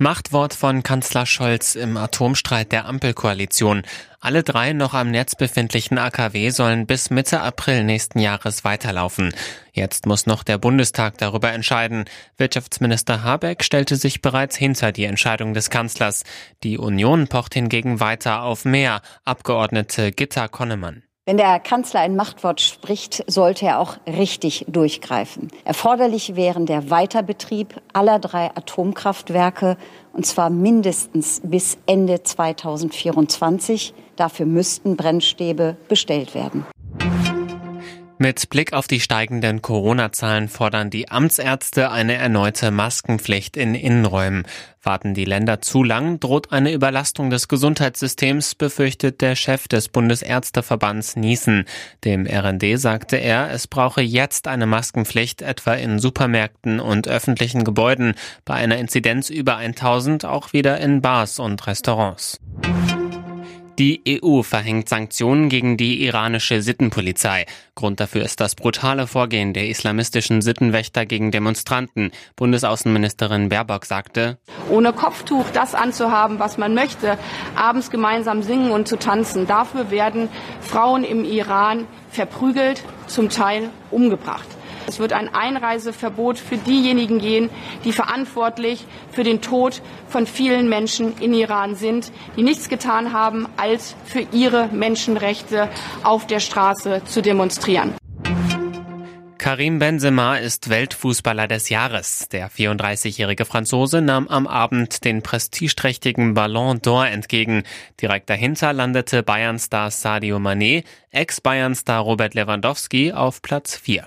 Machtwort von Kanzler Scholz im Atomstreit der Ampelkoalition. Alle drei noch am Netz befindlichen AKW sollen bis Mitte April nächsten Jahres weiterlaufen. Jetzt muss noch der Bundestag darüber entscheiden. Wirtschaftsminister Habeck stellte sich bereits hinter die Entscheidung des Kanzlers. Die Union pocht hingegen weiter auf mehr. Abgeordnete Gitta Konnemann. Wenn der Kanzler ein Machtwort spricht, sollte er auch richtig durchgreifen. Erforderlich wären der Weiterbetrieb aller drei Atomkraftwerke, und zwar mindestens bis Ende 2024. Dafür müssten Brennstäbe bestellt werden. Mit Blick auf die steigenden Corona-Zahlen fordern die Amtsärzte eine erneute Maskenpflicht in Innenräumen. Warten die Länder zu lang, droht eine Überlastung des Gesundheitssystems, befürchtet der Chef des Bundesärzteverbands Niesen. Dem RND sagte er, es brauche jetzt eine Maskenpflicht, etwa in Supermärkten und öffentlichen Gebäuden, bei einer Inzidenz über 1000 auch wieder in Bars und Restaurants. Die EU verhängt Sanktionen gegen die iranische Sittenpolizei. Grund dafür ist das brutale Vorgehen der islamistischen Sittenwächter gegen Demonstranten. Bundesaußenministerin Baerbock sagte, ohne Kopftuch das anzuhaben, was man möchte, abends gemeinsam singen und zu tanzen, dafür werden Frauen im Iran verprügelt, zum Teil umgebracht. Es wird ein Einreiseverbot für diejenigen gehen, die verantwortlich für den Tod von vielen Menschen in Iran sind, die nichts getan haben, als für ihre Menschenrechte auf der Straße zu demonstrieren. Karim Benzema ist Weltfußballer des Jahres. Der 34-jährige Franzose nahm am Abend den prestigeträchtigen Ballon d'Or entgegen. Direkt dahinter landete Bayern-Star Sadio Mané, Ex-Bayern-Star Robert Lewandowski auf Platz 4.